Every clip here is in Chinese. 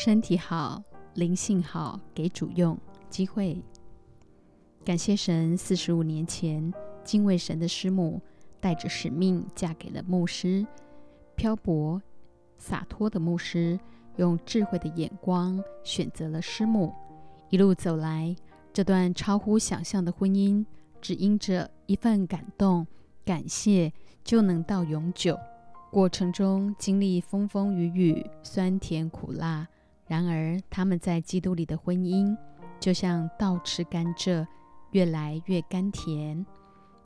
身体好，灵性好，给主用机会。感谢神，四十五年前，敬畏神的师母带着使命嫁给了牧师，漂泊洒脱的牧师，用智慧的眼光选择了师母。一路走来，这段超乎想象的婚姻，只因着一份感动、感谢，就能到永久。过程中经历风风雨雨、酸甜苦辣。然而，他们在基督里的婚姻就像倒吃甘蔗，越来越甘甜。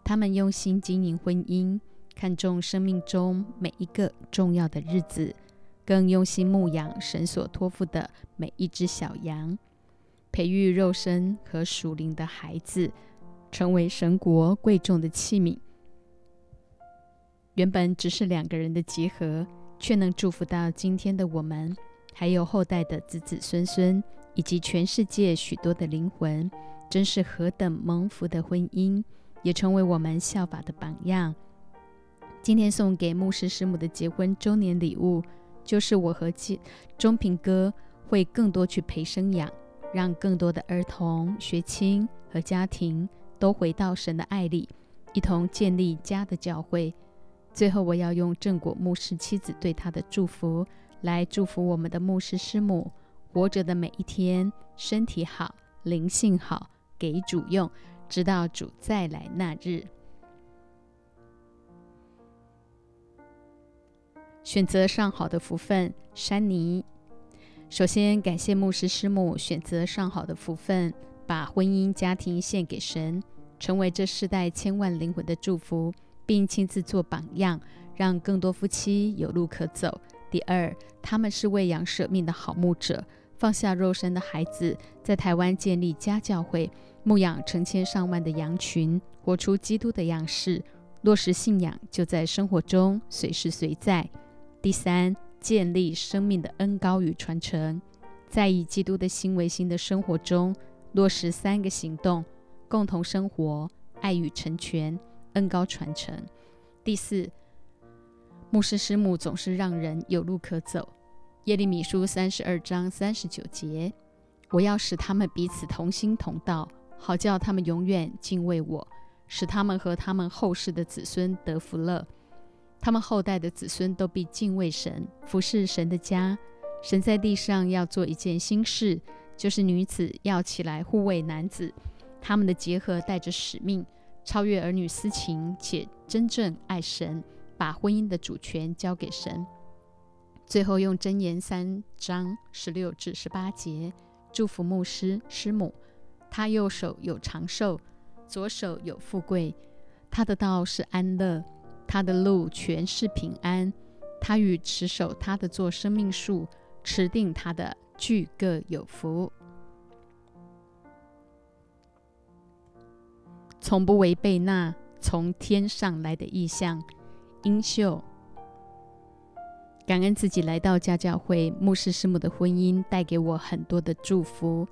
他们用心经营婚姻，看重生命中每一个重要的日子，更用心牧养神所托付的每一只小羊，培育肉身和属灵的孩子，成为神国贵重的器皿。原本只是两个人的结合，却能祝福到今天的我们。还有后代的子子孙孙，以及全世界许多的灵魂，真是何等蒙福的婚姻，也成为我们效法的榜样。今天送给牧师师母的结婚周年礼物，就是我和中平哥会更多去陪生养，让更多的儿童、学青和家庭都回到神的爱里，一同建立家的教会。最后，我要用正果牧师妻子对他的祝福。来祝福我们的牧师师母活着的每一天，身体好，灵性好，给主用，直到主再来那日。选择上好的福分，山尼。首先感谢牧师师母选择上好的福分，把婚姻家庭献给神，成为这世代千万灵魂的祝福，并亲自做榜样，让更多夫妻有路可走。第二，他们是为养舍命的好牧者，放下肉身的孩子，在台湾建立家教会，牧养成千上万的羊群，活出基督的样式，落实信仰就在生活中随时随在。第三，建立生命的恩高与传承，在以基督的心为心的生活中落实三个行动：共同生活、爱与成全、恩高传承。第四。牧师师母总是让人有路可走。耶利米书三十二章三十九节：我要使他们彼此同心同道，好叫他们永远敬畏我，使他们和他们后世的子孙得福乐。他们后代的子孙都必敬畏神，服侍神的家。神在地上要做一件新事，就是女子要起来护卫男子。他们的结合带着使命，超越儿女私情，且真正爱神。把婚姻的主权交给神。最后用箴言三章十六至十八节祝福牧师师母，他右手有长寿，左手有富贵，他的道是安乐，他的路全是平安。他与持守他的做生命树，持定他的俱各有福，从不违背那从天上来的意象。英秀，感恩自己来到家教会，牧师师母的婚姻带给我很多的祝福。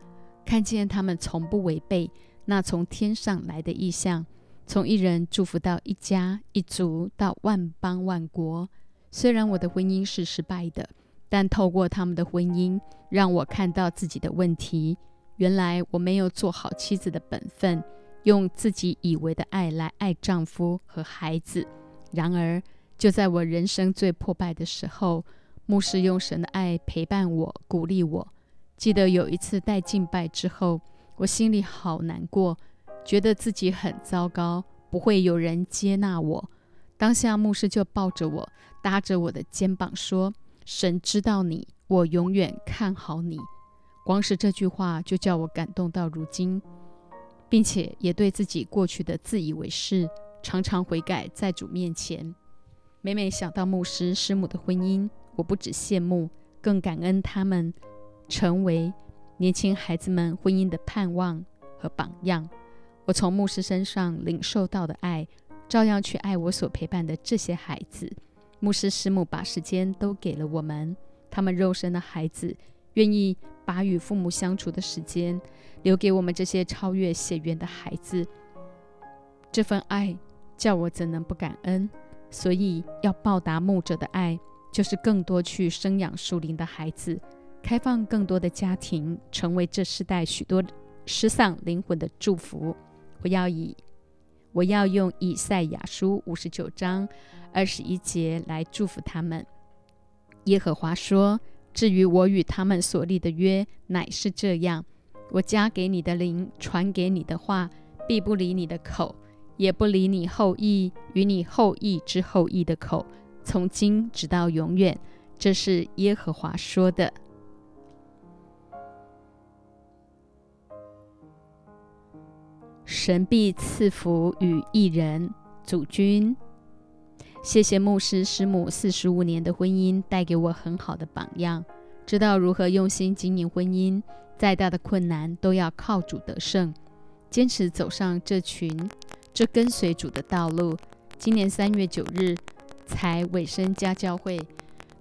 看见他们从不违背那从天上来的意象，从一人祝福到一家一族到万邦万国。虽然我的婚姻是失败的，但透过他们的婚姻，让我看到自己的问题。原来我没有做好妻子的本分，用自己以为的爱来爱丈夫和孩子。然而，就在我人生最破败的时候，牧师用神的爱陪伴我、鼓励我。记得有一次带敬拜之后，我心里好难过，觉得自己很糟糕，不会有人接纳我。当下牧师就抱着我，搭着我的肩膀说：“神知道你，我永远看好你。”光是这句话就叫我感动到如今，并且也对自己过去的自以为是。常常悔改，在主面前。每每想到牧师师母的婚姻，我不止羡慕，更感恩他们成为年轻孩子们婚姻的盼望和榜样。我从牧师身上领受到的爱，照样去爱我所陪伴的这些孩子。牧师师母把时间都给了我们，他们肉身的孩子愿意把与父母相处的时间留给我们这些超越血缘的孩子。这份爱。叫我怎能不感恩？所以要报答牧者的爱，就是更多去生养树林的孩子，开放更多的家庭，成为这世代许多失丧灵魂的祝福。我要以我要用以赛亚书五十九章二十一节来祝福他们。耶和华说：“至于我与他们所立的约，乃是这样：我加给你的灵，传给你的话，必不离你的口，也不理你后裔与你后裔之后裔的口，从今直到永远。”这是耶和华说的。神必赐福与一人主君。谢谢牧师师母四十五年的婚姻带给我很好的榜样，知道如何用心经营婚姻，再大的困难都要靠主得胜，坚持走上这群这跟随主的道路。今年三月九日才委身家教会，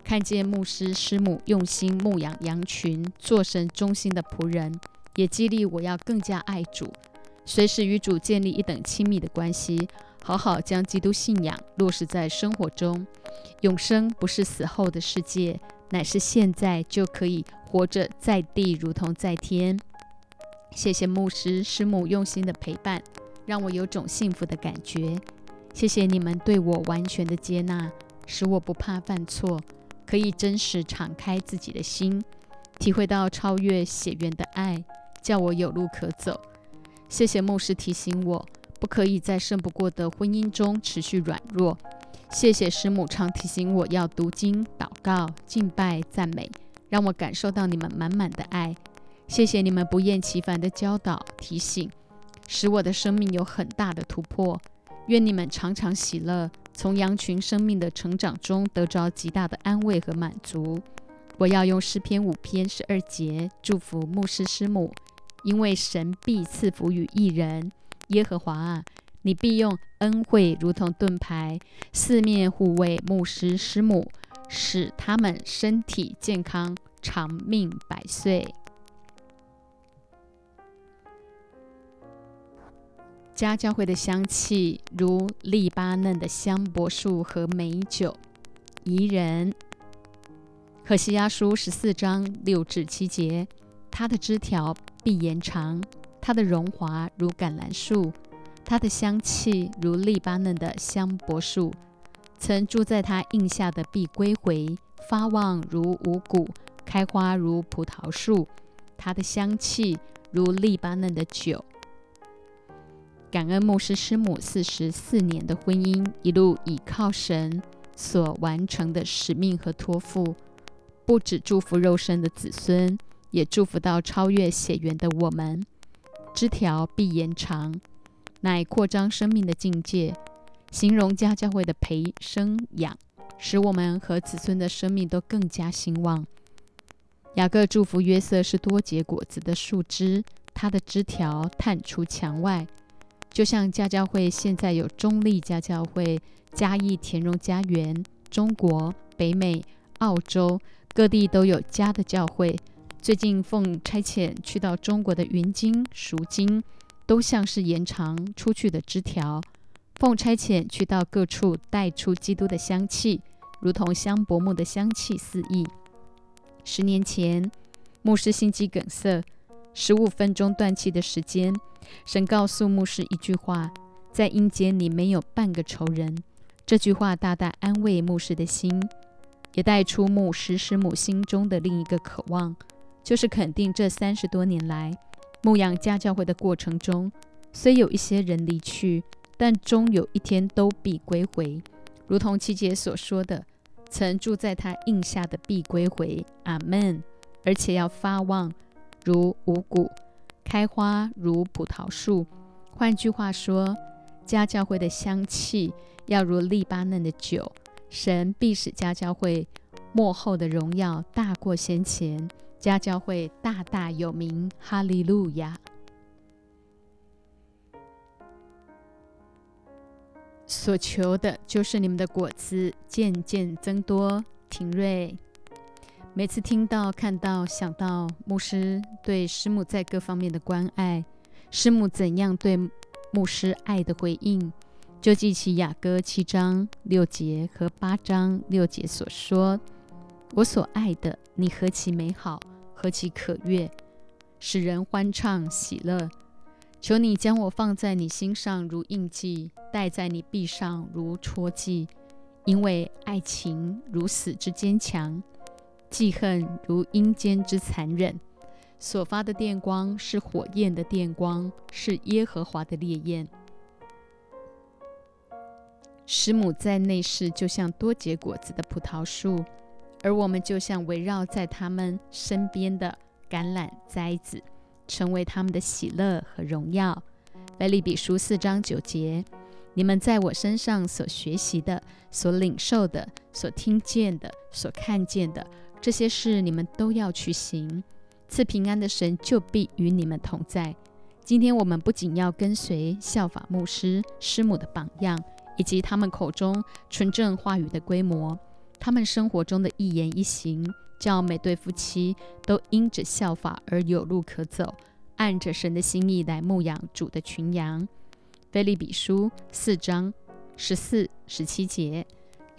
看见牧师师母用心牧养羊群，做神忠心的仆人，也激励我要更加爱主，随时与主建立一等亲密的关系。好好将基督信仰落实在生活中。永生不是死后的世界，乃是现在就可以活着在地，如同在天。谢谢牧师师母用心的陪伴，让我有种幸福的感觉。谢谢你们对我完全的接纳，使我不怕犯错，可以真实敞开自己的心，体会到超越血缘的爱，叫我有路可走。谢谢牧师提醒我。不可以在胜不过的婚姻中持续软弱。谢谢师母常提醒我要读经、祷告、敬拜、赞美，让我感受到你们满满的爱。谢谢你们不厌其烦的教导、提醒，使我的生命有很大的突破。愿你们常常喜乐，从羊群生命的成长中得着极大的安慰和满足。我要用诗篇五篇十二节祝福牧师师母，因为神必赐福于一人。耶和华啊，你必用恩惠如同盾牌，四面护卫牧师师母，使他们身体健康，长命百岁。家教会的香气如黎巴嫩的香柏树和美酒，宜人。可西阿书十四章六至七节，它的枝条必延长。它的荣华如橄榄树，它的香气如黎巴嫩的香柏树。曾住在它印下的必归回，发旺如五谷，开花如葡萄树。它的香气如黎巴嫩的酒。感恩牧师师母四十四年的婚姻，一路倚靠神所完成的使命和托付，不止祝福肉身的子孙，也祝福到超越血缘的我们。枝条必延长，乃扩张生命的境界。形容家教会的培生养，使我们和子孙的生命都更加兴旺。雅各祝福约瑟是多结果子的树枝，它的枝条探出墙外，就像家教会现在有中立家教会、嘉义田荣家园、中国、北美、澳洲各地都有家的教会。最近奉差遣去到中国的云金、赎金，都像是延长出去的枝条。奉差遣去到各处，带出基督的香气，如同香柏木的香气四溢。十年前，牧师心肌梗塞，十五分钟断气的时间，神告诉牧师一句话：“在阴间里没有半个仇人。”这句话大大安慰牧师的心，也带出牧师师母心中的另一个渴望。就是肯定这三十多年来牧养家教会的过程中，虽有一些人离去，但终有一天都必归回，如同七姐所说的：“曾住在他印下的必归回。”阿门。而且要发旺如五谷，开花如葡萄树。换句话说，家教会的香气要如黎巴嫩的酒。神必使家教会幕后的荣耀大过先前。家教会大大有名，哈利路亚！所求的就是你们的果子渐渐增多、廷瑞。每次听到、看到、想到牧师对师母在各方面的关爱，师母怎样对牧师爱的回应，就记起雅歌七章六节和八章六节所说。我所爱的，你何其美好！何其可悦，使人欢畅喜乐。求你将我放在你心上如印记，戴在你臂上如戳记，因为爱情如死之坚强，记恨如阴间之残忍。所发的电光是火焰的电光，是耶和华的烈焰。师母在内室就像多结果子的葡萄树，而我们就像围绕在他们身边的橄榄栽子。成为他们的喜乐和荣耀。腓利比书四章九节：你们在我身上所学习的、所领受的、所听见的、所看见的这些事，你们都要去行。赐平安的神就必与你们同在。今天我们不仅要跟随效法牧师师母的榜样，以及他们口中纯正话语的规模，他们生活中的一言一行。叫每对夫妻都因着效法而有路可走，按着神的心意来牧养主的群羊。菲利比书四章十四、十七节。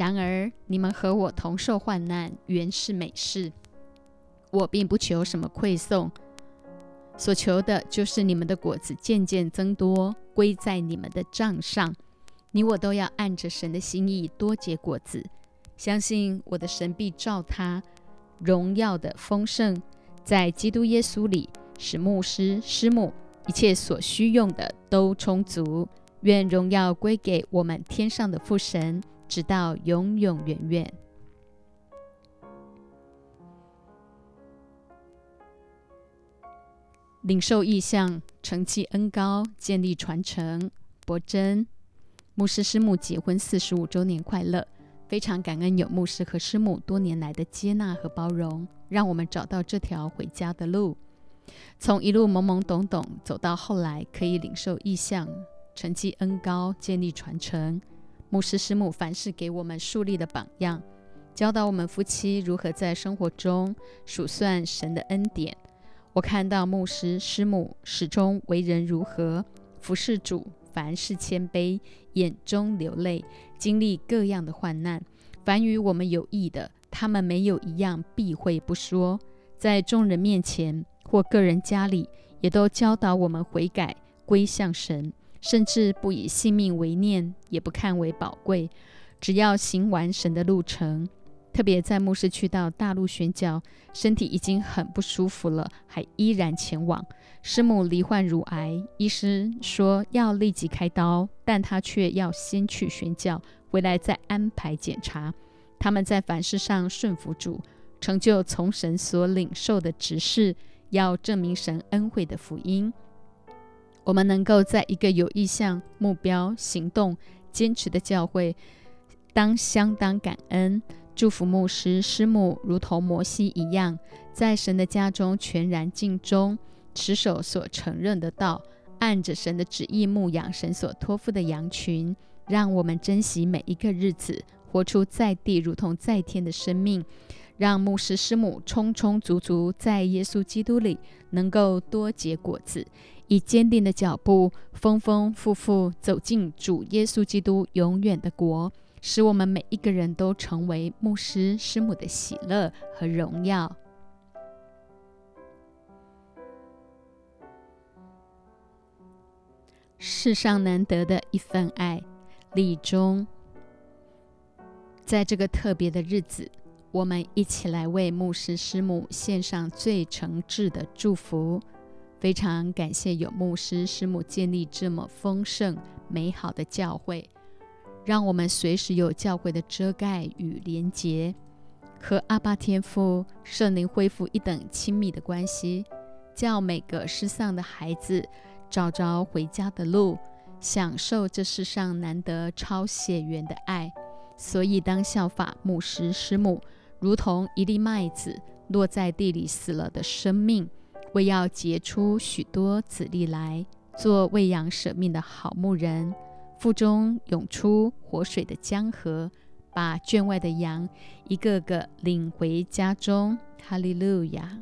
然而你们和我同受患难，原是美事。我并不求什么馈送，所求的就是你们的果子渐渐增多，归在你们的账上。你我都要按着神的心意多结果子，相信我的神必照他。荣耀的丰盛，在基督耶稣里，使牧师、师母一切所需用的都充足。愿荣耀归给我们天上的父神，直到永永远远。领受意向，承继恩高，建立传承。伯真牧师师母结婚四十五周年快乐！非常感恩有牧师和师母多年来的接纳和包容，让我们找到这条回家的路。从一路懵懵懂懂走到后来可以领受意向、成绩恩高、建立传承。牧师师母凡事给我们树立的榜样，教导我们夫妻如何在生活中数算神的恩典。我看到牧师师母始终为人如何服侍主。凡事谦卑，眼中流泪，经历各样的患难。凡与我们有益的，他们没有一样避讳不说。在众人面前或个人家里，也都教导我们悔改，归向神，甚至不以性命为念，也不看为宝贵，只要行完神的路程。特别在牧师去到大陆宣教，身体已经很不舒服了，还依然前往。师母罹患乳癌，医师说要立即开刀，但他却要先去宣教，回来再安排检查。他们在凡事上顺服主，成就从神所领受的指示，要证明神恩惠的福音。我们能够在一个有意向、目标、行动、坚持的教会，当相当感恩。祝福牧师师母，如同摩西一样，在神的家中全然尽忠，持守所承认的道，按着神的旨意牧养神所托付的羊群。让我们珍惜每一个日子，活出在地如同在天的生命。让牧师师母充充足足在耶稣基督里，能够多结果子，以坚定的脚步，丰丰富富走进主耶稣基督永远的国。使我们每一个人都成为牧师师母的喜乐和荣耀。世上难得的一份爱，礼中，在这个特别的日子，我们一起来为牧师师母献上最诚挚的祝福。非常感谢有牧师师母建立这么丰盛美好的教会。让我们随时有教会的遮盖与连结，和阿巴天父圣灵恢复一等亲密的关系，叫每个失丧的孩子找着回家的路，享受这世上难得超血缘的爱。所以，当效法牧师师母，如同一粒麦子落在地里死了的生命，为要结出许多子粒来，做喂养舍命的好牧人。腹中涌出活水的江河，把圈外的羊一个个领回家中。哈利路亚！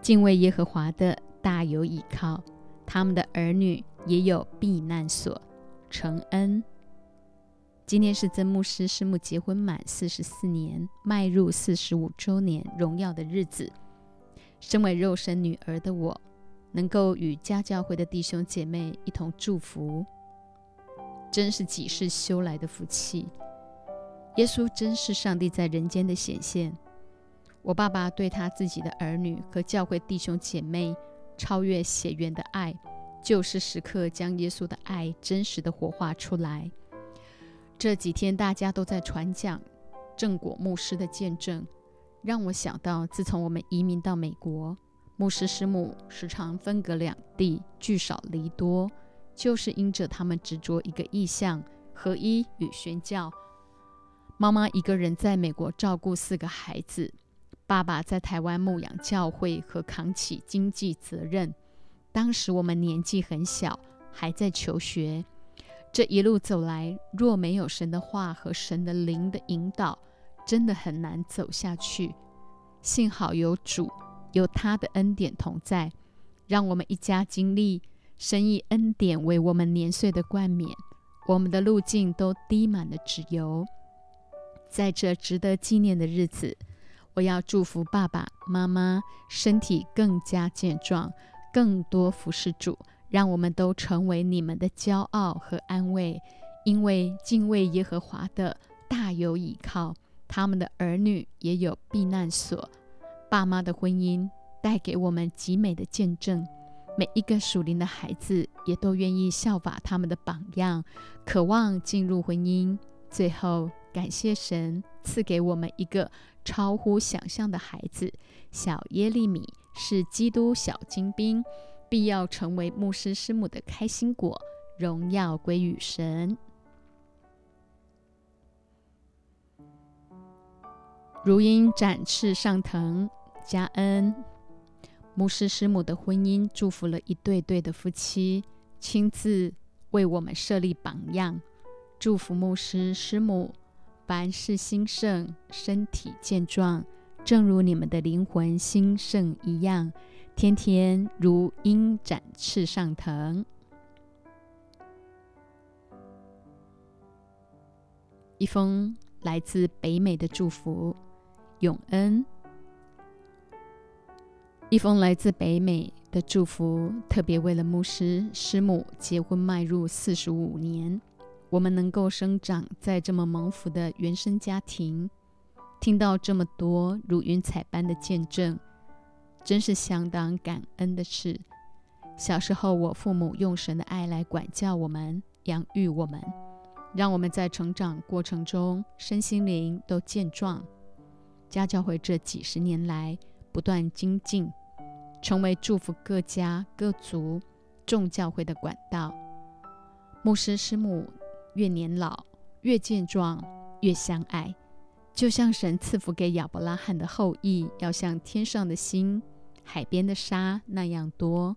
敬畏耶和华的大有倚靠，他们的儿女也有避难所。承恩。今天是曾牧师师母结婚满四十四年，迈入四十五周年荣耀的日子。身为肉身女儿的我，能够与家教会的弟兄姐妹一同祝福，真是几世修来的福气。耶稣真是上帝在人间的显现。我爸爸对他自己的儿女和教会弟兄姐妹超越血缘的爱，就是时刻将耶稣的爱真实的活化出来。这几天大家都在传讲正果牧师的见证，让我想到，自从我们移民到美国，牧师师母时常分隔两地，聚少离多，就是因着他们执着一个意向，合一与宣教。妈妈一个人在美国照顾四个孩子，爸爸在台湾牧养教会和扛起经济责任。当时我们年纪很小，还在求学。这一路走来，若没有神的话和神的灵的引导，真的很难走下去。幸好有主，有他的恩典同在，让我们一家经历神以恩典为我们年岁的冠冕，我们的路径都滴满了脂油。在这值得纪念的日子，我要祝福爸爸妈妈身体更加健壮，更多服侍主。让我们都成为你们的骄傲和安慰，因为敬畏耶和华的大有倚靠，他们的儿女也有避难所。爸妈的婚姻带给我们极美的见证，每一个属灵的孩子也都愿意效法他们的榜样，渴望进入婚姻。最后，感谢神赐给我们一个超乎想象的孩子——小耶利米，是基督小精兵。必要成为牧师师母的开心果，荣耀归于神。如鹰展翅上腾，加恩。牧师师母的婚姻祝福了一对对的夫妻，亲自为我们设立榜样，祝福牧师师母凡事兴盛，身体健壮，正如你们的灵魂兴盛一样。天天如鹰展翅上腾。一封来自北美的祝福，永恩。一封来自北美的祝福，特别为了牧师师母结婚迈入四十五年，我们能够生长在这么蒙福的原生家庭，听到这么多如云彩般的见证。真是相当感恩的事。小时候，我父母用神的爱来管教我们、养育我们，让我们在成长过程中身心灵都健壮。家教会这几十年来不断精进，成为祝福各家各族众教会的管道。牧师师母越年老越健壮，越相爱，就像神赐福给亚伯拉罕的后裔，要像天上的星。海边的沙那样多。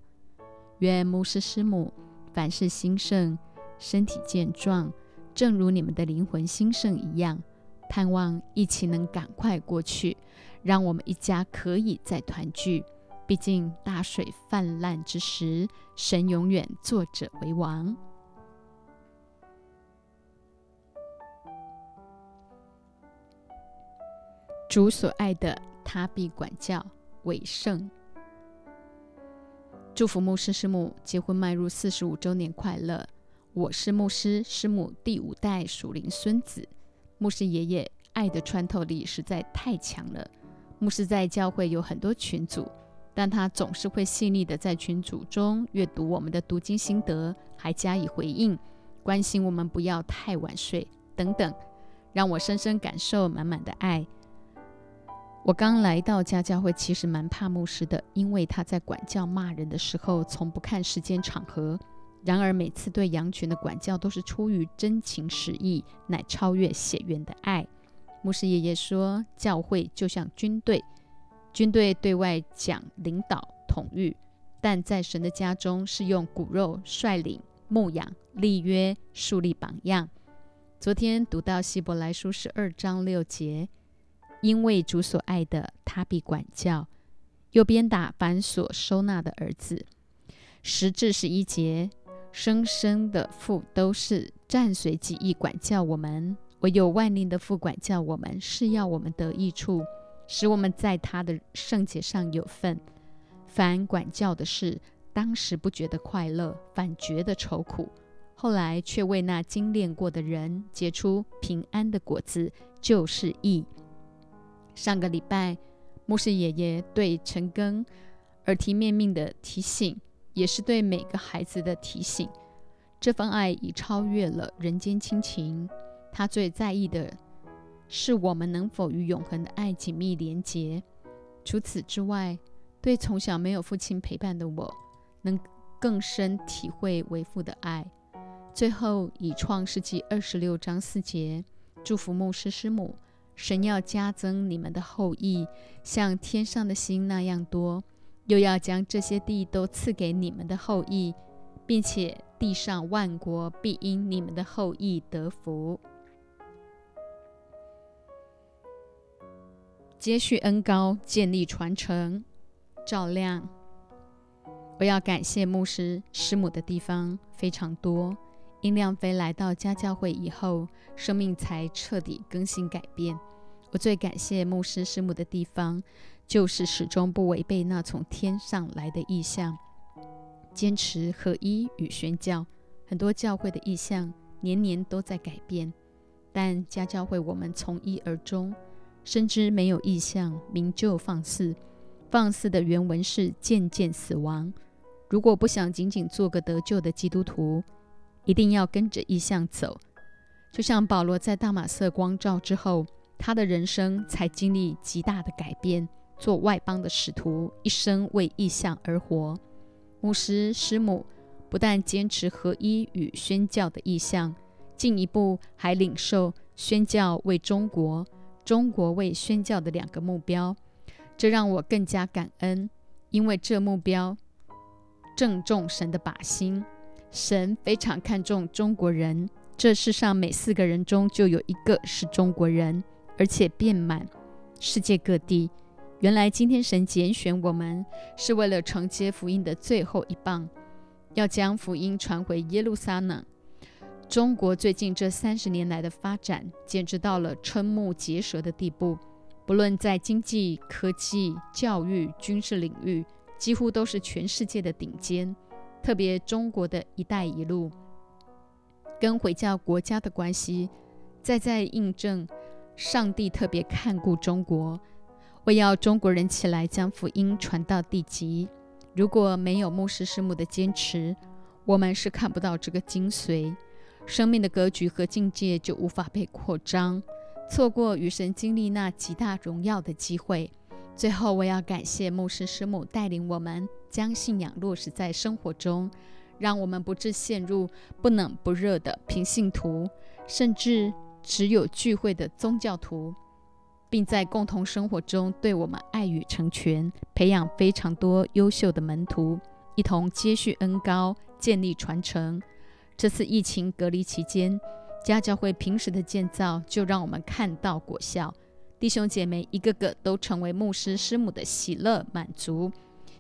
愿牧师师母凡事兴盛，身体健壮，正如你们的灵魂兴盛一样。盼望疫情能赶快过去，让我们一家可以再团聚。毕竟大水泛滥之时，神永远坐着为王。主所爱的，他必管教。伟盛。祝福牧师师母结婚迈入四十五周年快乐！我是牧师师母第五代属灵孙子。牧师爷爷爱的穿透力实在太强了。牧师在教会有很多群组，但他总是会细腻的在群组中阅读我们的读经心得，还加以回应，关心我们不要太晚睡等等，让我深深感受满满的爱。我刚来到家教会，其实蛮怕牧师的，因为他在管教骂人的时候，从不看时间场合。然而每次对羊群的管教，都是出于真情实意，乃超越血缘的爱。牧师爷爷说，教会就像军队，军队对外讲领导统御，但在神的家中是用骨肉率领牧养立约树立榜样。昨天读到希伯来书十二章六节。因为主所爱的，他必管教；又鞭打凡所收纳的儿子。十至十一节，生生的父都是暂随己意管教我们，唯有万灵的父管教我们，是要我们得益处，使我们在他的圣洁上有份。凡管教的事，当时不觉得快乐，反觉得愁苦；后来却为那精炼过的人结出平安的果子，就是义。上个礼拜，牧师爷爷对陈庚耳提面命的提醒。也是对每个孩子的提醒。这份爱已超越了人间亲情，他最在意的是我们能否与永恒的爱紧密连结。除此之外，对从小没有父亲陪伴的我，能更深体会为父的爱。最后，以创世纪二十六章四节祝福牧师师母：神要加增你们的后裔，像天上的星那样多。又要将这些地都赐给你们的后裔，并且地上万国必因你们的后裔得福。接续恩高，建立传承，照亮。我要感谢牧师师母的地方非常多。因亮飞来到家教会以后，生命才彻底更新改变。我最感谢牧师师母的地方。就是始终不违背那从天上来的意象，坚持合一与宣教。很多教会的意象年年都在改变，但家教会我们从一而终，深知没有意象，名就放肆。放肆的原文是渐渐死亡。如果不想仅仅做个得救的基督徒，一定要跟着意象走。就像保罗在大马色光照之后，他的人生才经历极大的改变。做外邦的使徒，一生为意象而活。牧师师母不但坚持合一与宣教的意向，进一步还领受宣教为中国、中国为宣教的两个目标。这让我更加感恩，因为这目标正中神的靶心。神非常看重中国人，这世上每四个人中就有一个是中国人，而且遍满世界各地。原来今天神拣选我们，是为了承接福音的最后一棒，要将福音传回耶路撒冷。中国最近这三十年来的发展，简直到了瞠目结舌的地步。不论在经济、科技、教育、军事领域，几乎都是全世界的顶尖。特别中国的一带一路，跟回教国家的关系，再再印证上帝特别看顾中国。为要中国人起来将福音传到地极，如果没有牧师师母的坚持，我们是看不到这个精髓。生命的格局和境界就无法被扩张，错过与神经历那极大荣耀的机会。最后，我要感谢牧师师母带领我们将信仰落实在生活中，让我们不致陷入不冷不热的平信徒，甚至只有聚会的宗教徒。并在共同生活中对我们爱与成全，培养非常多优秀的门徒，一同接续恩高，建立传承。这次疫情隔离期间，家教会平时的建造就让我们看到果效。弟兄姐妹一个个都成为牧师师母的喜乐满足。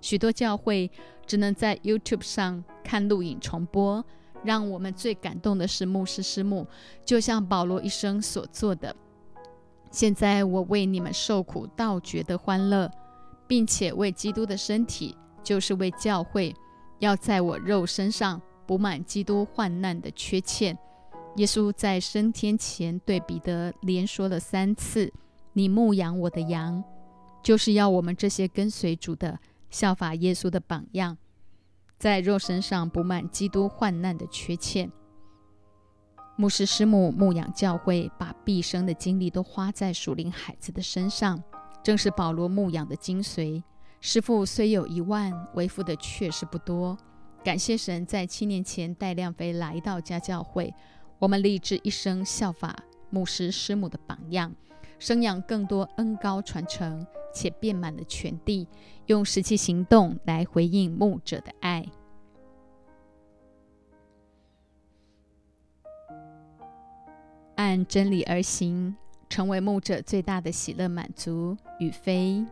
许多教会只能在 YouTube 上看录影重播。让我们最感动的是牧师师母，就像保罗一生所做的。现在我为你们受苦，倒觉得欢乐，并且为基督的身体，就是为教会，要在我肉身上补满基督患难的缺欠。耶稣在升天前对彼得连说了三次：“你牧养我的羊”，就是要我们这些跟随主的效法耶稣的榜样，在肉身上补满基督患难的缺欠。牧师师母牧养教会，把毕生的精力都花在属灵孩子的身上，正是保罗牧养的精髓。师父虽有一万，为父的确实不多。感谢神，在七年前带亮飞来到家教会，我们立志一生效法牧师师母的榜样，生养更多恩高传承且遍满的全地，用实际行动来回应牧者的爱。按真理而行，成为牧者最大的喜乐满足与非。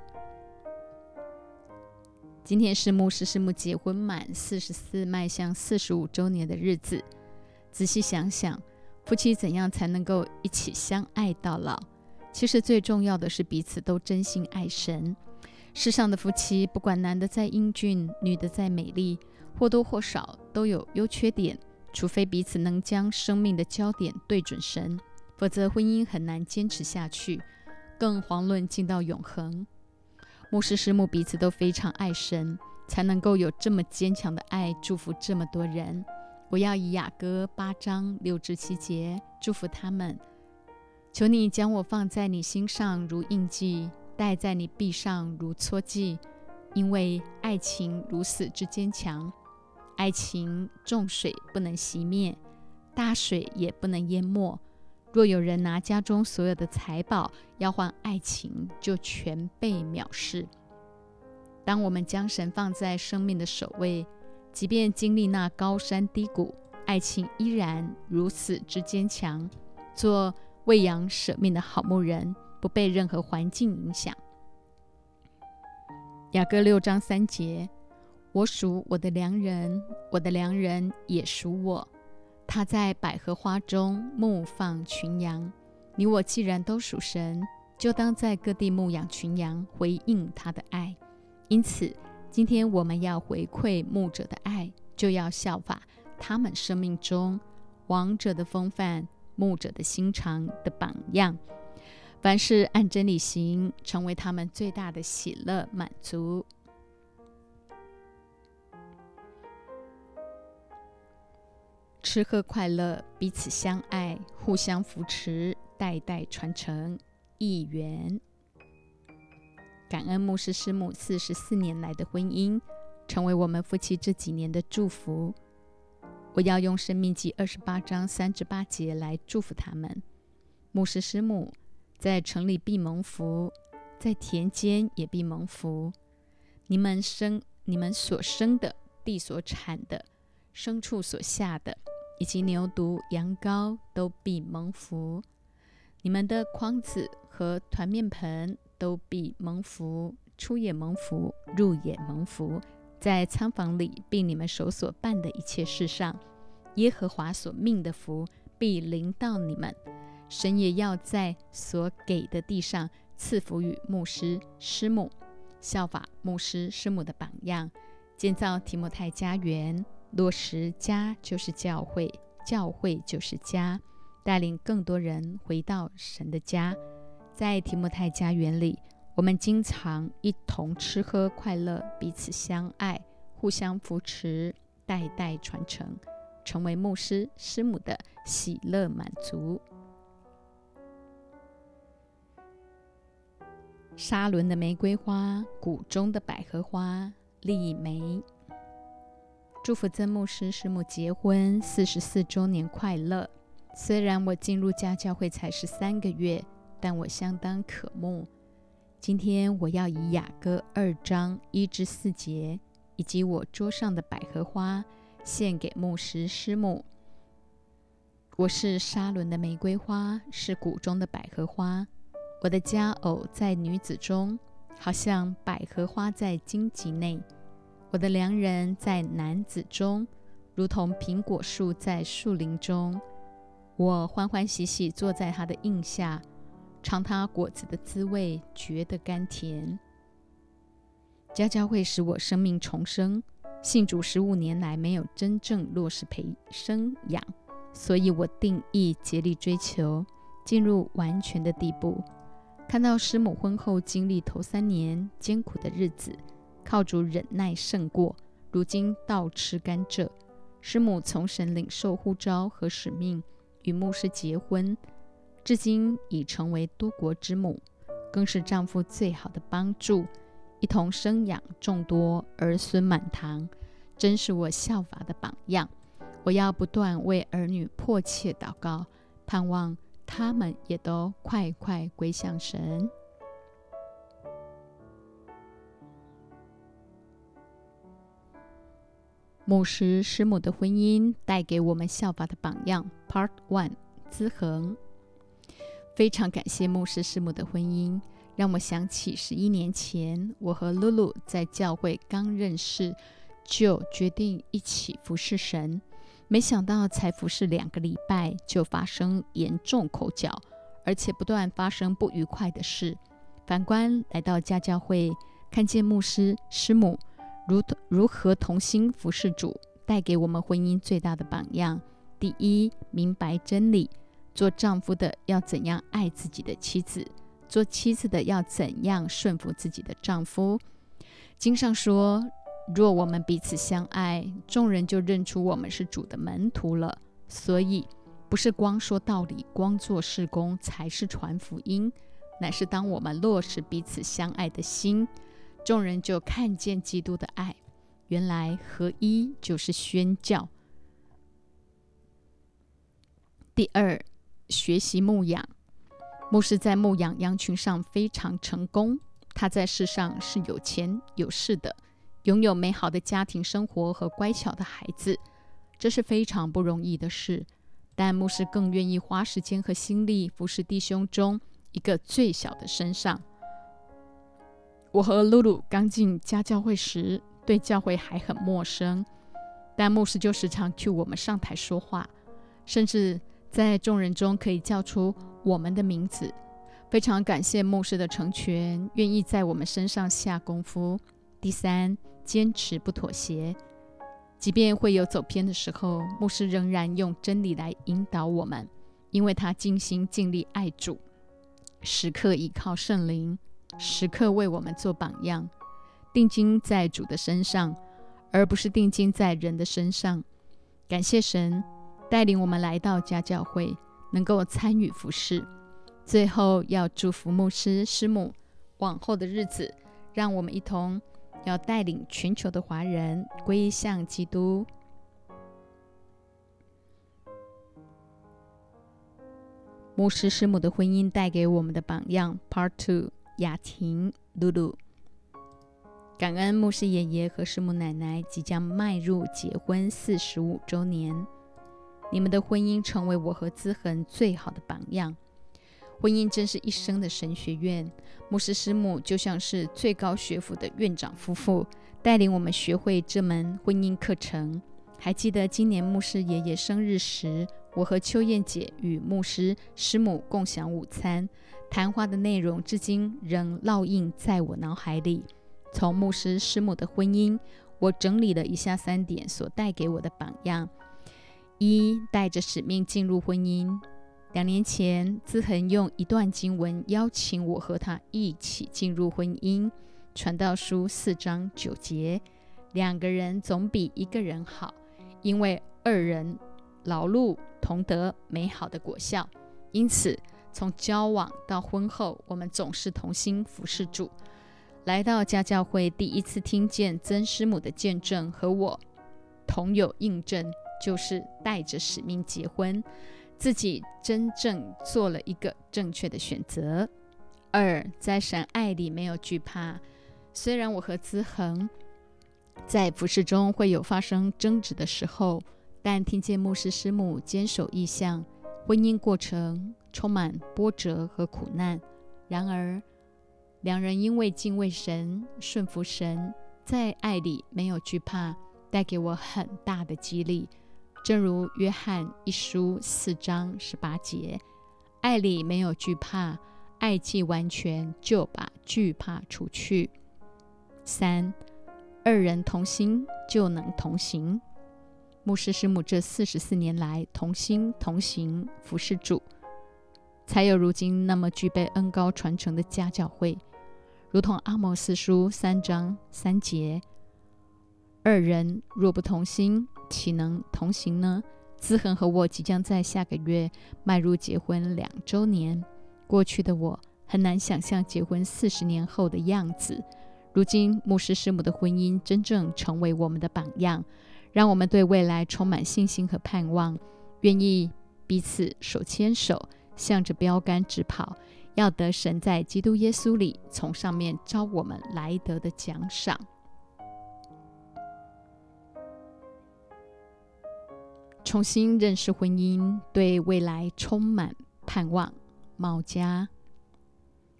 今天是牧师师母结婚满四十四，迈向四十五周年的日子。仔细想想，夫妻怎样才能够一起相爱到老？其实最重要的是彼此都真心爱神。世上的夫妻，不管男的再英俊，女的再美丽，或多或少都有优缺点。除非彼此能将生命的焦点对准神，否则婚姻很难坚持下去，更遑论进到永恒。牧师师母彼此都非常爱神，才能够有这么坚强的爱，祝福这么多人。我要以雅歌八章六至七节祝福他们。求你将我放在你心上如印记，戴在你臂上如戳记，因为爱情如死之坚强。爱情重水不能熄灭，大水也不能淹没。若有人拿家中所有的财宝要换爱情，就全被藐视。当我们将神放在生命的首位，即便经历那高山低谷，爱情依然如此之坚强。做喂养舍命的好牧人，不被任何环境影响。雅各六章三节。我属我的良人，我的良人也属我。他在百合花中牧放群羊。你我既然都属神，就当在各地牧养群羊，回应他的爱。因此，今天我们要回馈牧者的爱，就要效法他们生命中王者的风范、牧者的心肠的榜样。凡事按真理行，成为他们最大的喜乐满足。吃喝快乐，彼此相爱，互相扶持，代代传承，一元。感恩牧师师母四十四年来的婚姻，成为我们夫妻这几年的祝福。我要用生命记二十八章三至八节来祝福他们。牧师师母在城里必蒙福，在田间也必蒙福。你们生你们所生的，地所产的，牲畜所下的。以及牛犊、羊羔都必蒙福，你们的筐子和团面盆都必蒙福，出也蒙福，入也蒙福，在仓房里，并你们手所办的一切事上，耶和华所命的福必临到你们。神也要在所给的地上赐福与牧师、师母，效法牧师、师母的榜样，建造提摩太家园。落实家就是教会，教会就是家，带领更多人回到神的家。在提摩太家园里，我们经常一同吃喝快乐，彼此相爱，互相扶持，代代传承，成为牧师师母的喜乐满足。沙伦的玫瑰花，谷中的百合花，丽梅。祝福曾牧师师母结婚四十四周年快乐！虽然我进入家教会才十三个月，但我相当渴慕。今天我要以雅歌二章一至四节，以及我桌上的百合花，献给牧师师母。我是沙伦的玫瑰花，是谷中的百合花。我的佳偶在女子中，好像百合花在荆棘内。我的良人在男子中，如同苹果树在树林中。我欢欢喜喜坐在他的荫下，尝他果子的滋味，觉得甘甜。家教会使我生命重生。信主十五年来，没有真正落实培生养，所以我定义竭力追求进入完全的地步。看到师母婚后经历头三年艰苦的日子。靠主忍耐胜过，如今倒吃甘蔗。师母从神领受呼召和使命，与牧师结婚，至今已成为多国之母，更是丈夫最好的帮助，一同生养众多儿孙满堂，真是我效法的榜样。我要不断为儿女迫切祷告，盼望他们也都快快归向神。牧师师母的婚姻带给我们效法的榜样。Part One：资恒。非常感谢牧师师母的婚姻，让我想起十一年前，我和露露在教会刚认识，就决定一起服侍神。没想到才服侍两个礼拜，就发生严重口角，而且不断发生不愉快的事。反观来到家教会，看见牧师师母如如何同心服侍主，带给我们婚姻最大的榜样。第一，明白真理：做丈夫的要怎样爱自己的妻子，做妻子的要怎样顺服自己的丈夫。经上说。若我们彼此相爱，众人就认出我们是主的门徒了。所以，不是光说道理、光做事工才是传福音，乃是当我们落实彼此相爱的心，众人就看见基督的爱。原来合一就是宣教。第二，学习牧养。牧师在牧养羊群上非常成功，他在世上是有钱有势的。拥有美好的家庭生活和乖巧的孩子，这是非常不容易的事。但牧师更愿意花时间和心力服侍弟兄中一个最小的身上。我和露露刚进家教会时，对教会还很陌生，但牧师就时常叫我们上台说话，甚至在众人中可以叫出我们的名字。非常感谢牧师的成全，愿意在我们身上下功夫。第三。坚持不妥协，即便会有走偏的时候，牧师仍然用真理来引导我们，因为他尽心尽力爱主，时刻依靠圣灵，时刻为我们做榜样，定睛在主的身上，而不是定睛在人的身上。感谢神带领我们来到家教会，能够参与服侍。最后要祝福牧师师母，往后的日子，让我们一同。要带领全球的华人归向基督。牧师师母的婚姻带给我们的榜样。Part Two：雅婷、露露。感恩牧师爷爷和师母奶奶即将迈入结婚四十五周年，你们的婚姻成为我和资恒最好的榜样。婚姻真是一生的神学院，牧师师母就像是最高学府的院长夫妇，带领我们学会这门婚姻课程。还记得今年牧师爷爷生日时，我和秋燕姐与牧师师母共享午餐，谈话的内容至今仍烙印在我脑海里。从牧师师母的婚姻，我整理了以下三点所带给我的榜样：一，带着使命进入婚姻。两年前，资恒用一段经文邀请我和他一起进入婚姻，《传道书》四章九节：“两个人总比一个人好，因为二人劳碌同得美好的果效。”因此，从交往到婚后，我们总是同心服侍主。来到家教会，第一次听见曾师母的见证，和我同有印证，就是带着使命结婚。自己真正做了一个正确的选择。二，在神爱里没有惧怕。虽然我和资恒在服饰中会有发生争执的时候，但听见牧师师母坚守意向，婚姻过程充满波折和苦难。然而，两人因为敬畏神、顺服神，在爱里没有惧怕，带给我很大的激励。正如约翰一书四章十八节，爱里没有惧怕，爱既完全，就把惧怕除去。三，二人同心就能同行。牧师师母这四十四年来同心同行服侍主，才有如今那么具备恩高传承的家教会。如同阿摩斯书三章三节，二人若不同心。岂能同行呢？资恒和我即将在下个月迈入结婚两周年。过去的我很难想象结婚四十年后的样子。如今牧师师母的婚姻真正成为我们的榜样，让我们对未来充满信心和盼望，愿意彼此手牵手，向着标杆直跑，要得神在基督耶稣里从上面招我们来得的奖赏。重新认识婚姻，对未来充满盼望。茂家，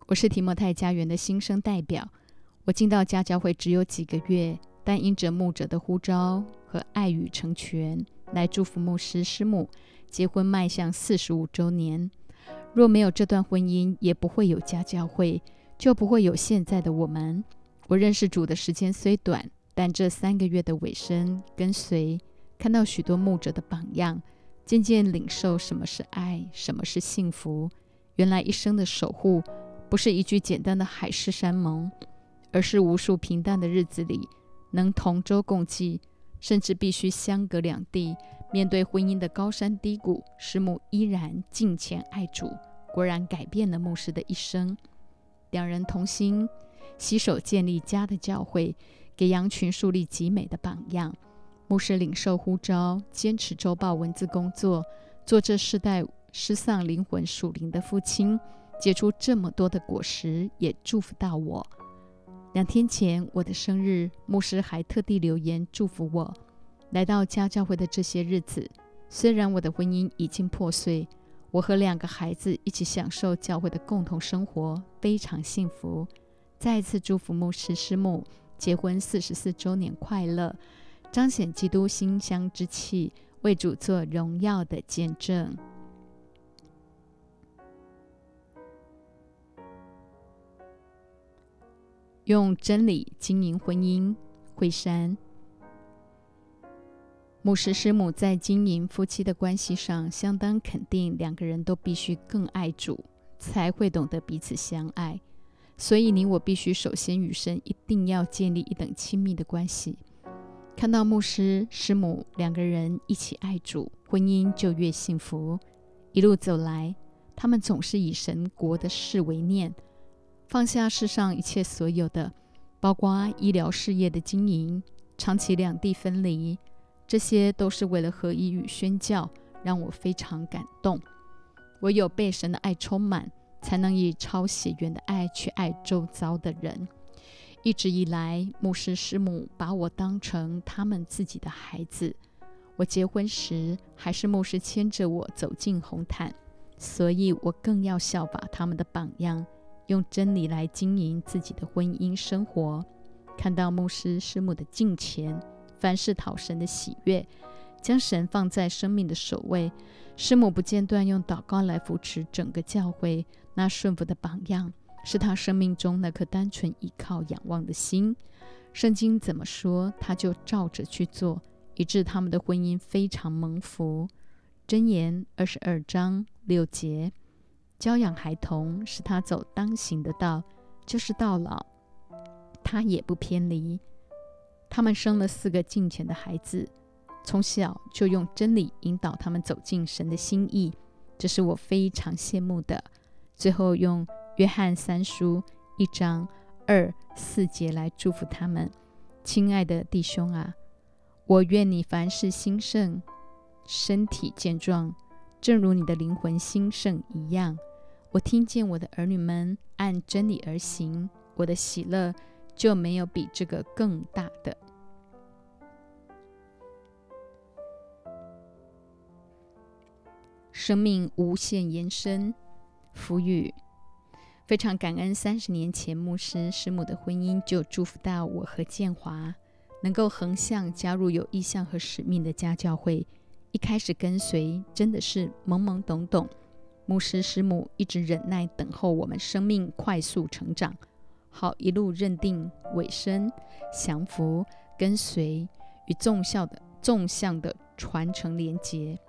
我是提摩太家园的新生代表。我进到家教会只有几个月，但因着牧者的呼召和爱与成全，来祝福牧师师母结婚迈向四十五周年。若没有这段婚姻，也不会有家教会，就不会有现在的我们。我认识主的时间虽短，但这三个月的尾声跟随，看到许多牧者的榜样，渐渐领受什么是爱，什么是幸福。原来一生的守护。不是一句简单的海誓山盟，而是无数平淡的日子里能同舟共济，甚至必须相隔两地，面对婚姻的高山低谷，师母依然敬虔爱主，果然改变了牧师的一生。两人同心携手建立家的教会，给羊群树立极美的榜样。牧师领受呼召，坚持周报文字工作，做这世代失丧灵魂属灵的父亲。结出这么多的果实，也祝福到我。两天前我的生日，牧师还特地留言祝福我。来到家教会的这些日子，虽然我的婚姻已经破碎，我和两个孩子一起享受教会的共同生活，非常幸福。再次祝福牧师师母结婚四十四周年快乐，彰显基督馨香之气，为主做荣耀的见证。用真理经营婚姻，惠山牧师师母在经营夫妻的关系上，相当肯定，两个人都必须更爱主，才会懂得彼此相爱。所以你我必须首先与神一定要建立一等亲密的关系。看到牧师师母两个人一起爱主，婚姻就越幸福。一路走来，他们总是以神国的事为念。放下世上一切所有的，包括医疗事业的经营，长期两地分离，这些都是为了合一与宣教，让我非常感动。唯有被神的爱充满，才能以超血缘的爱去爱周遭的人。一直以来，牧师师母把我当成他们自己的孩子。我结婚时，还是牧师牵着我走进红毯，所以我更要效法他们的榜样。用真理来经营自己的婚姻生活，看到牧师师母的敬虔，凡事讨神的喜悦，将神放在生命的首位。师母不间断用祷告来扶持整个教会，那顺服的榜样，是他生命中那颗单纯依靠仰望的心。圣经怎么说，他就照着去做，以致他们的婚姻非常蒙福。箴言二十二章六节。教养孩童，使他走当行的道，就是到老，他也不偏离。他们生了四个敬虔的孩子，从小就用真理引导他们走进神的心意，这是我非常羡慕的。最后用约翰三书一章二四节来祝福他们：亲爱的弟兄啊，我愿你凡事兴盛，身体健壮，正如你的灵魂兴盛一样。我听见我的儿女们按真理而行，我的喜乐就没有比这个更大的。生命无限延伸，福语非常感恩。三十年前牧师师母的婚姻，就祝福到我和建华能够横向加入有意向和使命的家教会。一开始跟随真的是懵懵懂懂。牧师师母一直忍耐等候我们生命快速成长，好一路认定尾声，降服跟随与纵向的纵向的传承连结。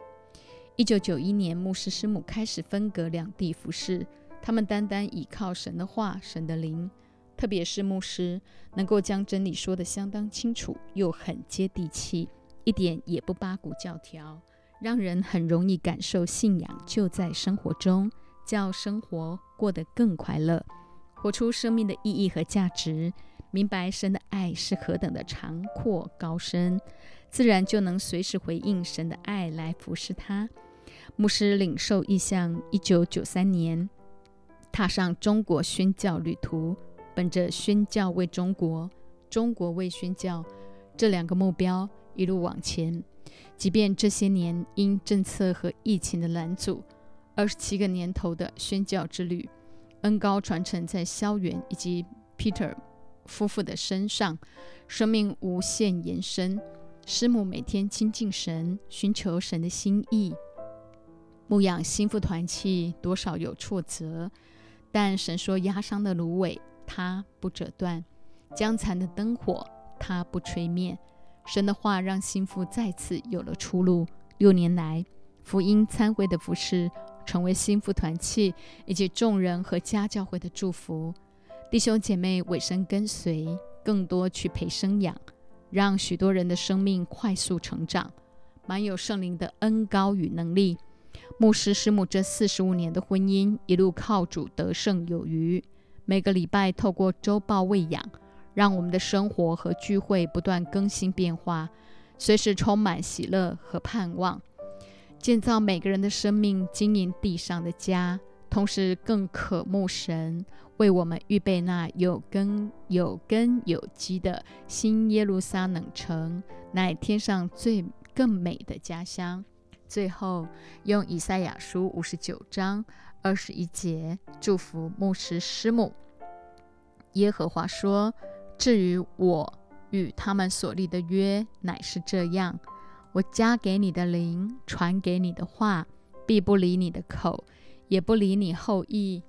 一九九一年，牧师师母开始分隔两地服侍，他们单单依靠神的话、神的灵，特别是牧师能够将真理说得相当清楚，又很接地气，一点也不八股教条。让人很容易感受信仰就在生活中，叫生活过得更快乐，活出生命的意义和价值，明白神的爱是何等的长阔高深，自然就能随时回应神的爱来服侍他。牧师领受意向，一九九三年踏上中国宣教旅途，本着宣教为中国、中国为宣教这两个目标，一路往前。即便这些年因政策和疫情的拦阻，二十七个年头的宣教之旅，恩高传承在萧元以及 Peter 夫妇的身上，生命无限延伸。师母每天亲近神，寻求神的心意，牧养心腹团契，多少有挫折，但神说压伤的芦苇，它不折断；将残的灯火，它不吹灭。神的话让心腹再次有了出路。六年来，福音参会的服饰成为心腹团契以及众人和家教会的祝福。弟兄姐妹委身跟随，更多去陪生养。让许多人的生命快速成长，满有圣灵的恩高与能力。牧师师母这四十五年的婚姻，一路靠主得胜有余。每个礼拜透过周报喂养，让我们的生活和聚会不断更新变化，随时充满喜乐和盼望，建造每个人的生命，经营地上的家，同时更渴慕神。为我们预备那有根有根有基的新耶路撒冷城，乃天上最更美的家乡。最后，用以赛亚书五十九章二十一节祝福牧师师母。耶和华说：“至于我与他们所立的约，乃是这样：我加给你的灵，传给你的话，必不离你的口，也不离你后裔。”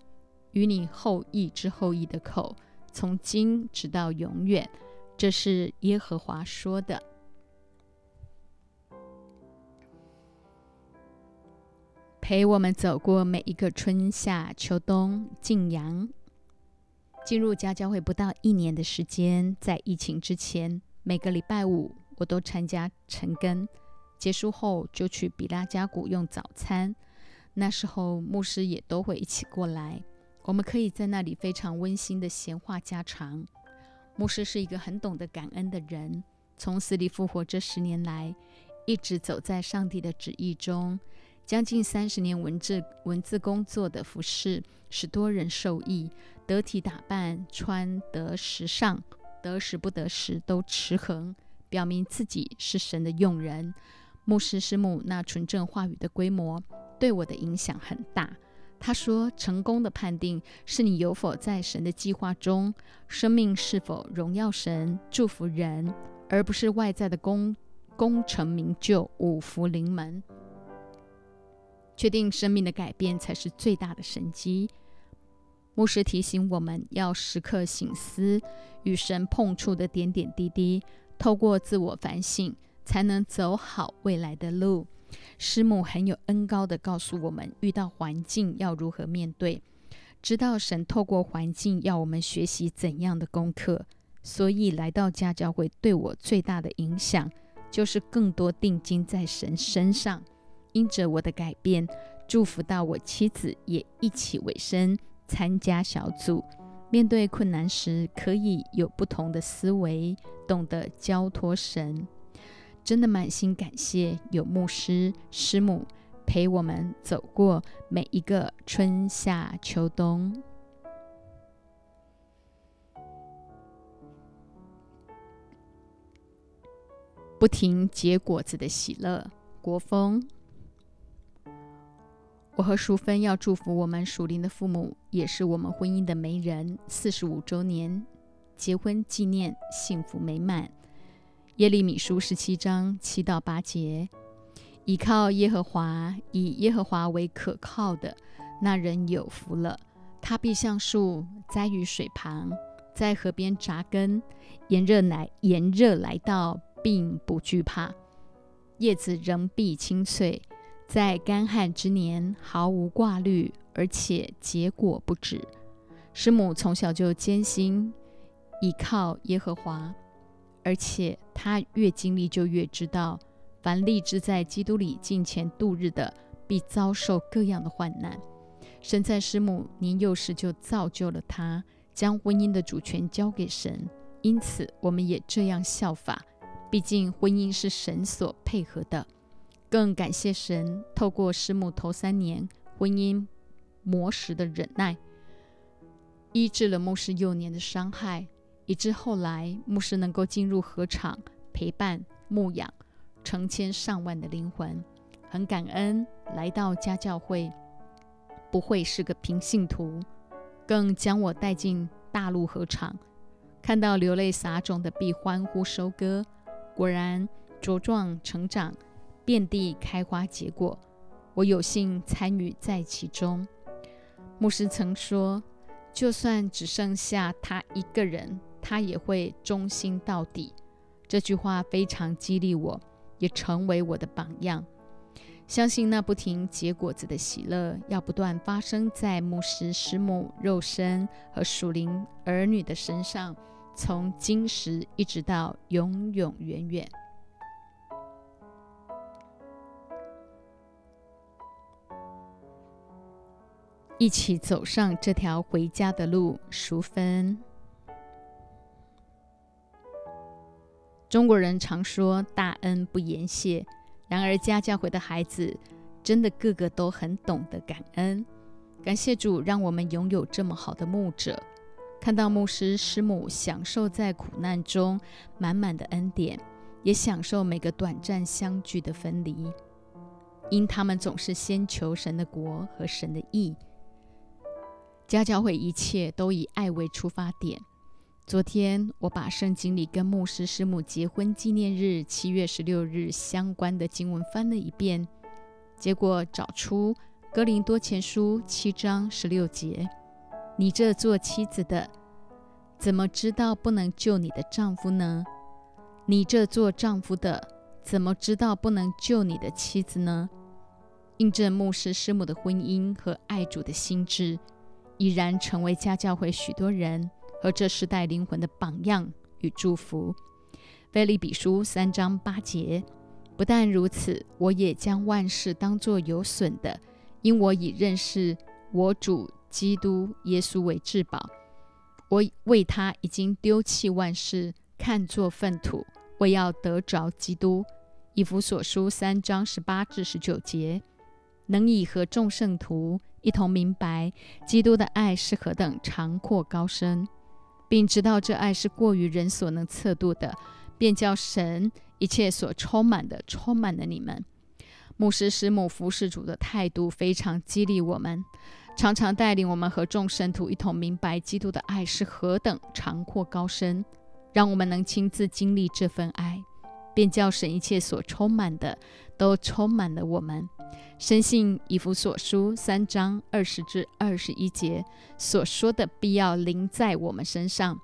与你后裔之后裔的口，从今直到永远，这是耶和华说的。陪我们走过每一个春夏秋冬，静阳。进入家教会不到一年的时间，在疫情之前，每个礼拜五我都参加晨更，结束后就去比拉加谷用早餐。那时候牧师也都会一起过来。我们可以在那里非常温馨的闲话家常。牧师是一个很懂得感恩的人，从死里复活这十年来，一直走在上帝的旨意中，将近三十年文字文字工作的服饰，使多人受益，得体打扮，穿得时尚，得时不得时都持衡，表明自己是神的用人。牧师师母那纯正话语的规模，对我的影响很大。他说：“成功的判定是你有否在神的计划中，生命是否荣耀神、祝福人，而不是外在的功功成名就、五福临门。确定生命的改变才是最大的神机。”牧师提醒我们要时刻醒思与神碰触的点点滴滴，透过自我反省，才能走好未来的路。师母很有恩高的告诉我们，遇到环境要如何面对，知道神透过环境要我们学习怎样的功课。所以来到家教会，对我最大的影响就是更多定睛在神身上。因着我的改变，祝福到我妻子也一起委身参加小组，面对困难时可以有不同的思维，懂得交托神。真的满心感谢有牧师师母陪我们走过每一个春夏秋冬，不停结果子的喜乐。国风，我和淑芬要祝福我们属灵的父母，也是我们婚姻的媒人，四十五周年结婚纪念，幸福美满。耶利米书十七章七到八节：倚靠耶和华，以耶和华为可靠的那人有福了。他必像树栽于水旁，在河边扎根。炎热来，炎热来到，并不惧怕，叶子仍必青翠。在干旱之年毫无挂虑，而且结果不止。师母从小就艰辛倚靠耶和华。而且他越经历，就越知道，凡立志在基督里敬虔度日的，必遭受各样的患难。神在师母年幼时就造就了他，将婚姻的主权交给神。因此，我们也这样效法。毕竟婚姻是神所配合的。更感谢神，透过师母头三年婚姻磨蚀的忍耐，医治了牧师幼年的伤害。以致后来牧师能够进入合场陪伴牧养成千上万的灵魂，很感恩来到家教会，不会是个平信徒，更。将我带进大陆河场，看到流泪撒种的必欢呼收割，果然茁壮成长，遍地开花结果。我有幸参与在其中。牧师曾说：“就算只剩下他一个人，他也会忠心到底。”这句话非常激励我，也成为我的榜样。相信那不停结果子的喜乐，要不断发生在牧师、师母、肉身和属灵儿女的身上，从今时一直到永永远远。一起走上这条回家的路，淑芬。中国人常说“大恩不言谢”，然而家教会的孩子真的个个都很懂得感恩。感谢主，让我们拥有这么好的牧者，看到牧师师母享受在苦难中满满的恩典，也享受每个短暂相聚的分离，因他们总是先求神的国和神的义。家教会一切都以爱为出发点。昨天我把圣经里跟牧师师母结婚纪念日七月十六日相关的经文翻了一遍，结果找出哥林多前书七章十六节：“你这做妻子的，怎么知道不能救你的丈夫呢？你这做丈夫的，怎么知道不能救你的妻子呢？”印证牧师师母的婚姻和爱主的心智。已然成为家教会许多人和这时代灵魂的榜样与祝福。菲利比书三章八节，不但如此，我也将万事当作有损的，因我已认识我主基督耶稣为至宝。我为他已经丢弃万事，看作粪土，为要得着基督。以弗所书三章十八至十九节，能以和众圣徒。一同明白基督的爱是何等长阔高深，并知道这爱是过于人所能测度的，便叫神一切所充满的充满了你们。牧师师母服侍主的态度非常激励我们，常常带领我们和众圣徒一同明白基督的爱是何等长阔高深，让我们能亲自经历这份爱，便叫神一切所充满的都充满了我们。深信以弗所书三章二十至二十一节所说的必要临在我们身上，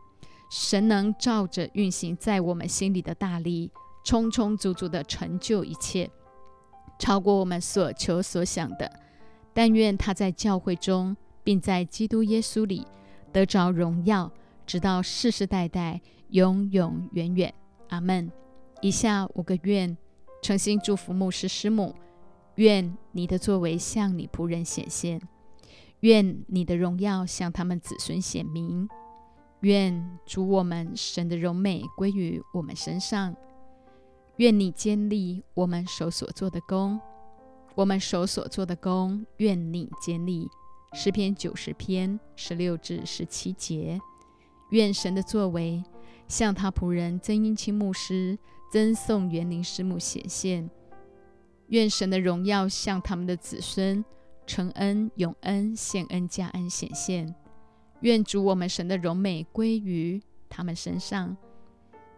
神能照着运行在我们心里的大力，充充足足的成就一切，超过我们所求所想的。但愿他在教会中，并在基督耶稣里得着荣耀，直到世世代代，永永远远。阿门。以下五个愿，诚心祝福牧师师母。愿你的作为向你仆人显现，愿你的荣耀向他们子孙显明，愿主我们神的荣美归于我们身上，愿你坚立我们手所做的功，我们手所做的功，愿你坚立。诗篇九十篇十六至十七节，愿神的作为向他仆人曾英清牧师、曾颂园林师母显现。愿神的荣耀向他们的子孙承恩、永恩、献恩、加恩显现。愿主我们神的荣美归于他们身上。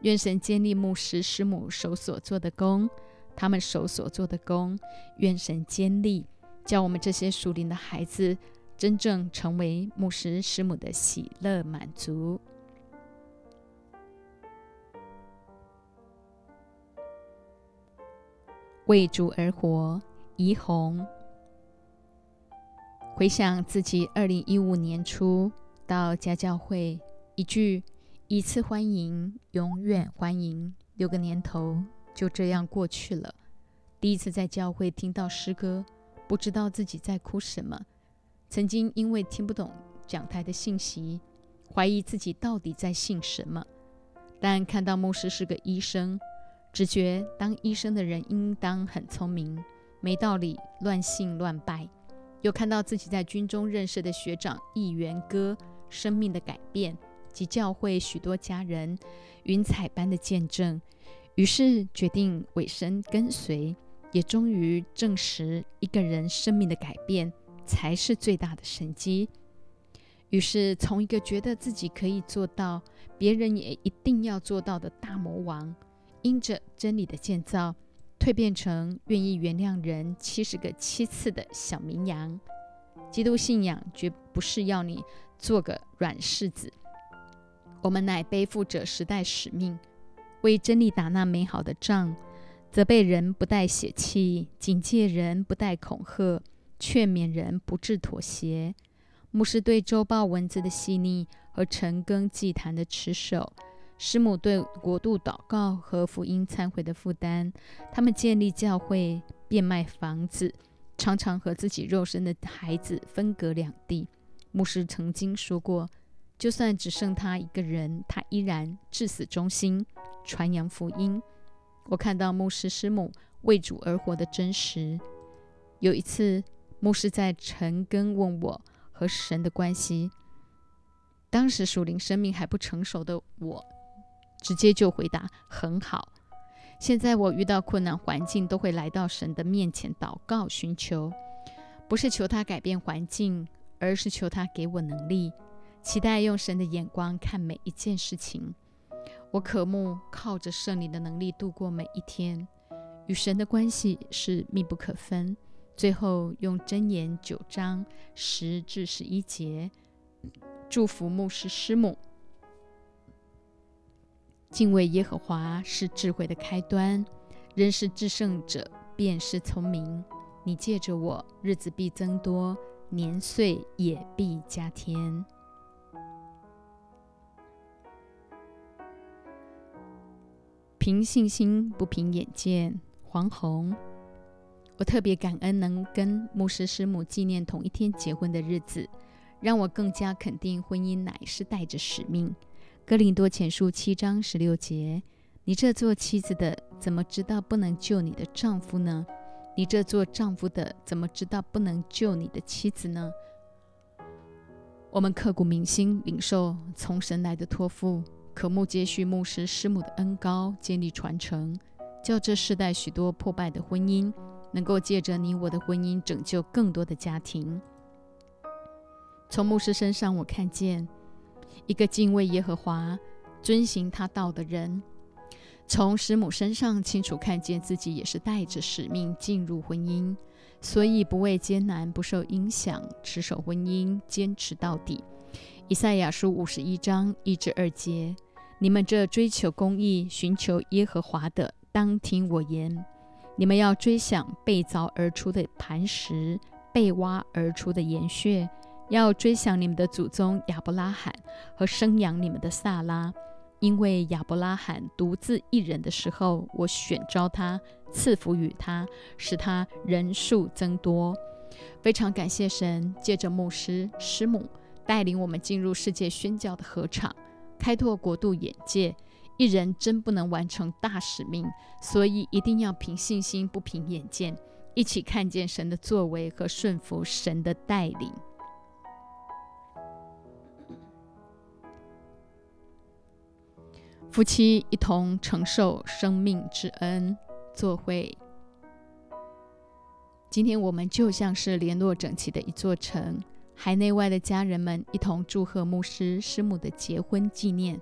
愿神坚立牧师师母手所做的功，他们手所做的功。愿神坚立，叫我们这些属灵的孩子真正成为牧师师母的喜乐满足。为主而活，怡红。回想自己二零一五年初到家教会，一句“一次欢迎，永远欢迎”，六个年头就这样过去了。第一次在教会听到诗歌，不知道自己在哭什么。曾经因为听不懂讲台的信息，怀疑自己到底在信什么。但看到牧师是个医生。只觉当医生的人应当很聪明，没道理乱信乱拜。又看到自己在军中认识的学长议员哥生命的改变及教会许多家人云彩般的见证，于是决定委身跟随，也终于证实一个人生命的改变才是最大的神机。于是，从一个觉得自己可以做到，别人也一定要做到的大魔王，因着真理的建造，蜕变成愿意原谅人七十个七次的小绵羊。基督信仰绝不是要你做个软柿子，我们乃背负着时代使命，为真理打那美好的仗，责备人不带血气，警戒人不带恐吓，劝勉人不致妥协。牧师对周报文字的细腻和陈更祭坛的持守，师母对国度祷告和福音忏悔的负担，他们建立教会，变卖房子，常常和自己肉身的孩子分隔两地。牧师曾经说过，就算只剩他一个人，他依然至死忠心，传扬福音。我看到牧师师母为主而活的真实。有一次，牧师在陈更问我。和神的关系，当时属灵生命还不成熟的我，直接就回答很好。现在我遇到困难环境，都会来到神的面前祷告寻求，不是求他改变环境，而是求他给我能力，期待用神的眼光看每一件事情。我渴慕靠着圣灵的能力度过每一天，与神的关系是密不可分。最后用箴言九章十至十一节祝福牧师师母。敬畏耶和华是智慧的开端，认识至圣者便是聪明。你借着我，日子必增多，年岁也必加添。凭信心，不凭眼见。黄宏。我特别感恩能跟牧师师母纪念同一天结婚的日子，让我更加肯定婚姻乃是带着使命。哥林多前书七章十六节：你这做妻子的，怎么知道不能救你的丈夫呢？你这做丈夫的，怎么知道不能救你的妻子呢？我们刻骨铭心领受从神来的托付，渴慕接续牧师师母的恩高，建立传承，叫这世代许多破败的婚姻。能够借着你我的婚姻拯救更多的家庭。从牧师身上，我看见一个敬畏耶和华、遵行他道的人；从师母身上，清楚看见自己也是带着使命进入婚姻，所以不畏艰难，不受影响，持守婚姻，坚持到底。以赛亚书五十一章一至二节：你们这追求公义、寻求耶和华的，当听我言。你们要追想被凿而出的磐石，被挖而出的岩穴；要追想你们的祖宗亚伯拉罕和生养你们的萨拉，因为亚伯拉罕独自一人的时候，我选召他，赐福与他，使他人数增多。非常感谢神，借着牧师师母带领我们进入世界宣教的合场，开拓国度眼界。一人真不能完成大使命，所以一定要凭信心，不凭眼见，一起看见神的作为和顺服神的带领。夫妻一同承受生命之恩，作会。今天我们就像是联络整齐的一座城，海内外的家人们一同祝贺牧师师母的结婚纪念。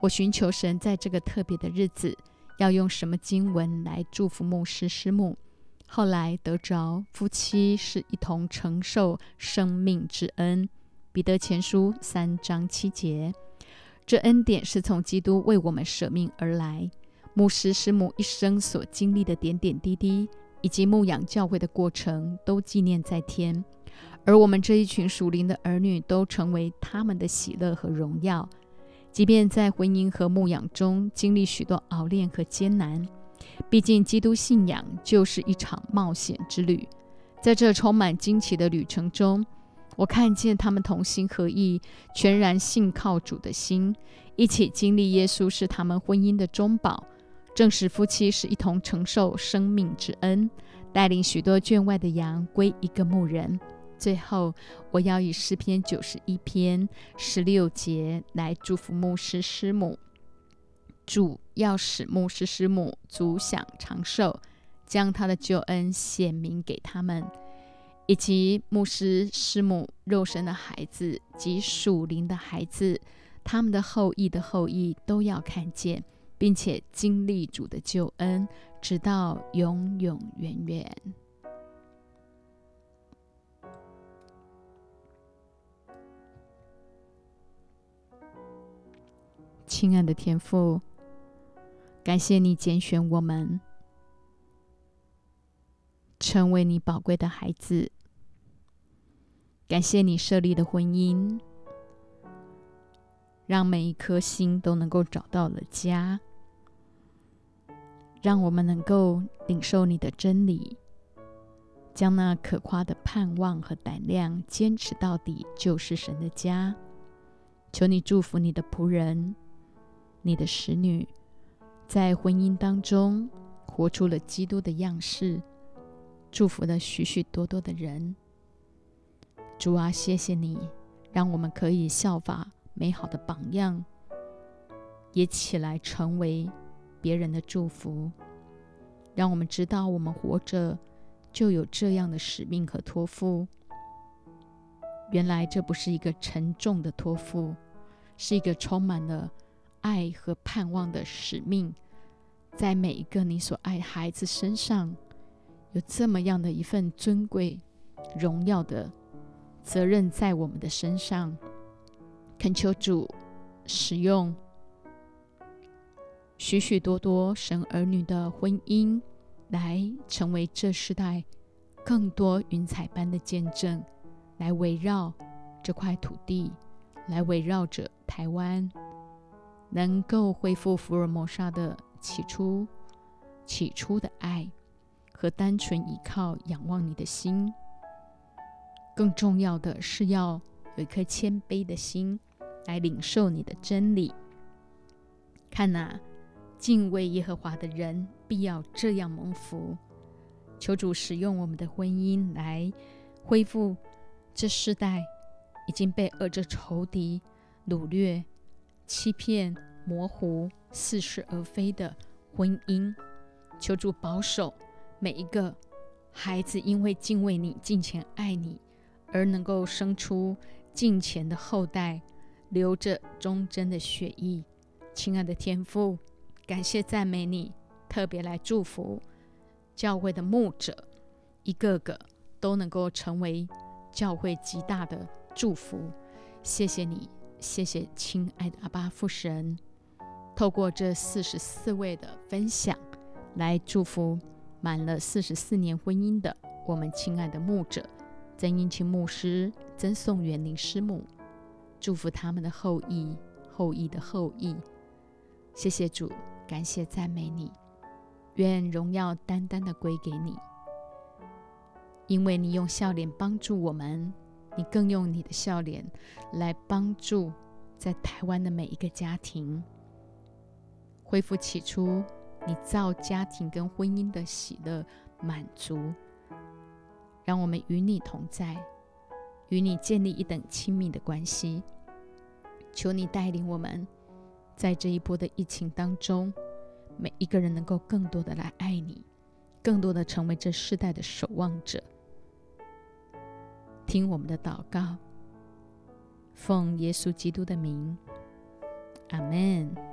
我寻求神在这个特别的日子要用什么经文来祝福牧师师母。后来得着夫妻是一同承受生命之恩。彼得前书三章七节，这恩典是从基督为我们舍命而来。牧师师母一生所经历的点点滴滴，以及牧养教会的过程，都纪念在天。而我们这一群属灵的儿女，都成为他们的喜乐和荣耀。即便在婚姻和牧养中经历许多熬炼和艰难，毕竟基督信仰就是一场冒险之旅。在这充满惊奇的旅程中，我看见他们同心合意、全然信靠主的心，一起经历耶稣是他们婚姻的中保，正是夫妻是一同承受生命之恩，带领许多圈外的羊归一个牧人。最后，我要以诗篇九十一篇十六节来祝福牧师师母。主要使牧师师母足享长寿，将他的救恩显明给他们。以及牧师师母肉身的孩子及属灵的孩子，他们的后裔的后裔都要看见，并且经历主的救恩，直到永永远远。亲爱的天父，感谢你拣选我们。成为你宝贵的孩子，感谢你设立的婚姻，让每一颗心都能够找到了家，让我们能够领受你的真理，将那可夸的盼望和胆量坚持到底，就是神的家。求你祝福你的仆人，你的使女，在婚姻当中活出了基督的样式。祝福了许许多多的人，主啊，谢谢你，让我们可以效法美好的榜样，也起来成为别人的祝福。让我们知道，我们活着就有这样的使命和托付。原来这不是一个沉重的托付，是一个充满了爱和盼望的使命，在每一个你所爱孩子身上。有这么样的一份尊贵、荣耀的责任在我们的身上，恳求主使用许许多多神儿女的婚姻，来成为这世代更多云彩般的见证，来围绕这块土地，来围绕着台湾，能够恢复福尔摩沙的起初、起初的爱。和单纯依靠、仰望你的心，更重要的是要有一颗谦卑的心来领受你的真理。看呐，敬畏耶和华的人必要这样蒙福。求主使用我们的婚姻来恢复这世代已经被恶者仇敌掳掠、欺骗、模糊、似是而非的婚姻。求主保守。每一个孩子因为敬畏你、敬虔爱你，而能够生出敬虔的后代，流着忠贞的血液。亲爱的天父，感谢赞美你，特别来祝福教会的牧者，一个个都能够成为教会极大的祝福。谢谢你，谢谢亲爱的阿巴父神，透过这四十四位的分享来祝福。满了四十四年婚姻的我们亲爱的牧者曾英清牧师、曾颂元林师母，祝福他们的后裔、后裔的后裔。谢谢主，感谢赞美你，愿荣耀单单的归给你，因为你用笑脸帮助我们，你更用你的笑脸来帮助在台湾的每一个家庭恢复起初。你造家庭跟婚姻的喜乐满足，让我们与你同在，与你建立一等亲密的关系。求你带领我们，在这一波的疫情当中，每一个人能够更多的来爱你，更多的成为这世代的守望者。听我们的祷告，奉耶稣基督的名，阿门。